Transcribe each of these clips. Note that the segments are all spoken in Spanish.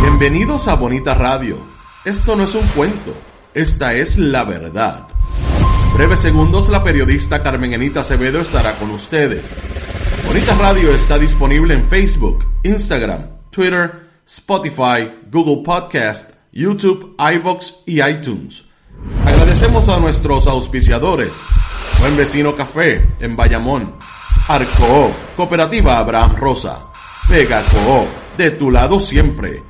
Bienvenidos a Bonita Radio. Esto no es un cuento, esta es la verdad. Breves segundos la periodista Carmen Enita Acevedo estará con ustedes. Bonita Radio está disponible en Facebook, Instagram, Twitter, Spotify, Google Podcast, YouTube, iVoox y iTunes. Agradecemos a nuestros auspiciadores. Buen Vecino Café en Bayamón. Arco, Cooperativa Abraham Rosa. Vega Coop, de tu lado siempre.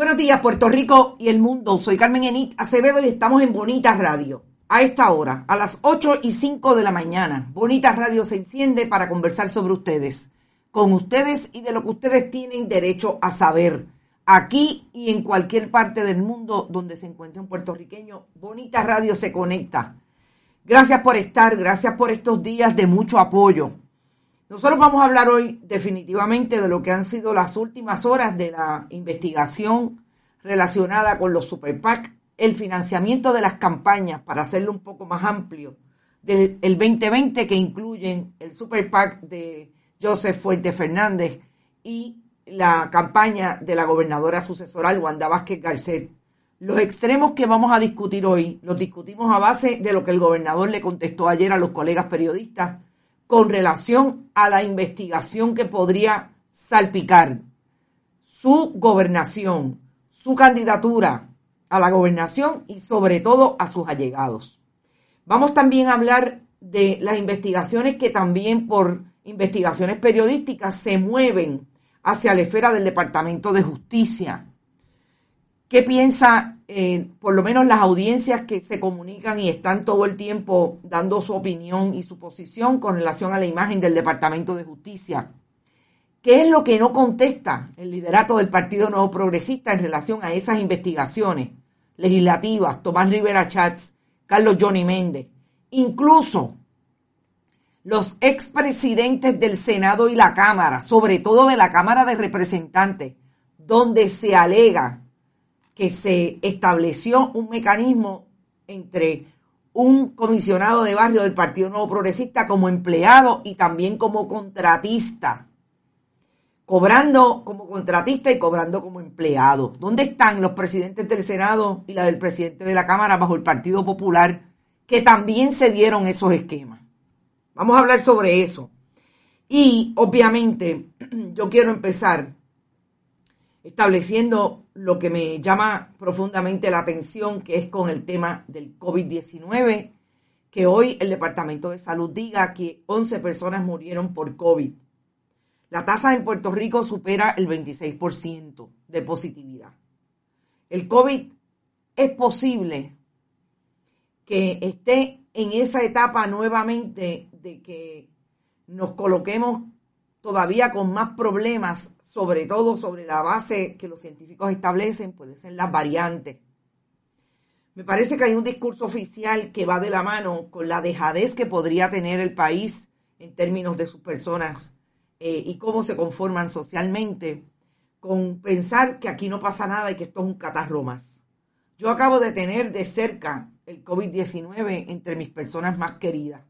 Buenos días, Puerto Rico y el mundo. Soy Carmen Enit Acevedo y estamos en Bonita Radio. A esta hora, a las 8 y 5 de la mañana, Bonita Radio se enciende para conversar sobre ustedes, con ustedes y de lo que ustedes tienen derecho a saber. Aquí y en cualquier parte del mundo donde se encuentre un puertorriqueño, Bonita Radio se conecta. Gracias por estar, gracias por estos días de mucho apoyo. Nosotros vamos a hablar hoy definitivamente de lo que han sido las últimas horas de la investigación relacionada con los Super PAC, el financiamiento de las campañas, para hacerlo un poco más amplio, del el 2020 que incluyen el Super PAC de Joseph Fuente Fernández y la campaña de la gobernadora sucesoral Wanda Vázquez Garcet. Los extremos que vamos a discutir hoy los discutimos a base de lo que el gobernador le contestó ayer a los colegas periodistas con relación a la investigación que podría salpicar su gobernación, su candidatura a la gobernación y sobre todo a sus allegados. Vamos también a hablar de las investigaciones que también por investigaciones periodísticas se mueven hacia la esfera del Departamento de Justicia. ¿Qué piensa, eh, por lo menos las audiencias que se comunican y están todo el tiempo dando su opinión y su posición con relación a la imagen del Departamento de Justicia? ¿Qué es lo que no contesta el liderato del Partido Nuevo Progresista en relación a esas investigaciones legislativas? Tomás Rivera Chats, Carlos Johnny Méndez, incluso los expresidentes del Senado y la Cámara, sobre todo de la Cámara de Representantes, donde se alega que se estableció un mecanismo entre un comisionado de barrio del Partido Nuevo Progresista como empleado y también como contratista, cobrando como contratista y cobrando como empleado. ¿Dónde están los presidentes del Senado y la del presidente de la Cámara bajo el Partido Popular que también se dieron esos esquemas? Vamos a hablar sobre eso. Y obviamente yo quiero empezar estableciendo lo que me llama profundamente la atención, que es con el tema del COVID-19, que hoy el Departamento de Salud diga que 11 personas murieron por COVID. La tasa en Puerto Rico supera el 26% de positividad. El COVID es posible que esté en esa etapa nuevamente de que nos coloquemos todavía con más problemas sobre todo sobre la base que los científicos establecen, pueden ser las variantes. Me parece que hay un discurso oficial que va de la mano con la dejadez que podría tener el país en términos de sus personas eh, y cómo se conforman socialmente, con pensar que aquí no pasa nada y que esto es un catarro más. Yo acabo de tener de cerca el COVID-19 entre mis personas más queridas.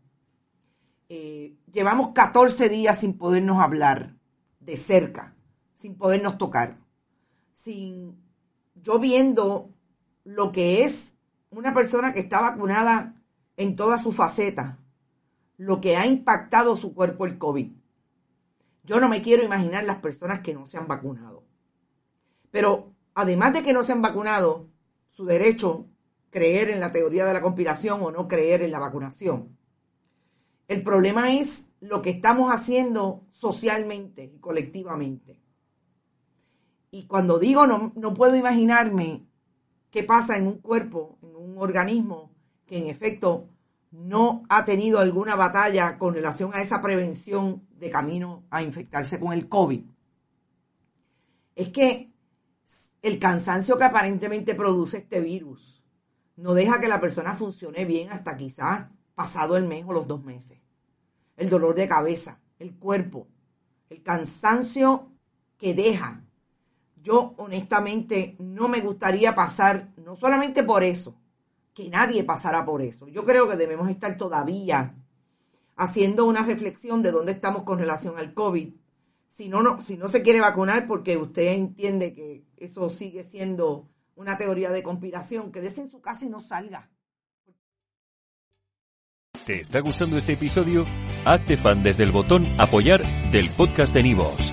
Eh, llevamos 14 días sin podernos hablar de cerca sin podernos tocar, sin yo viendo lo que es una persona que está vacunada en toda su faceta, lo que ha impactado su cuerpo el COVID. Yo no me quiero imaginar las personas que no se han vacunado. Pero además de que no se han vacunado, su derecho creer en la teoría de la conspiración o no creer en la vacunación. El problema es lo que estamos haciendo socialmente y colectivamente. Y cuando digo no, no puedo imaginarme qué pasa en un cuerpo, en un organismo que en efecto no ha tenido alguna batalla con relación a esa prevención de camino a infectarse con el COVID. Es que el cansancio que aparentemente produce este virus no deja que la persona funcione bien hasta quizás pasado el mes o los dos meses. El dolor de cabeza, el cuerpo, el cansancio que deja. Yo honestamente no me gustaría pasar, no solamente por eso, que nadie pasara por eso. Yo creo que debemos estar todavía haciendo una reflexión de dónde estamos con relación al COVID. Si no, no, si no se quiere vacunar porque usted entiende que eso sigue siendo una teoría de conspiración, quédese en su casa y no salga. ¿Te está gustando este episodio? Hazte fan desde el botón apoyar del podcast de Nivos.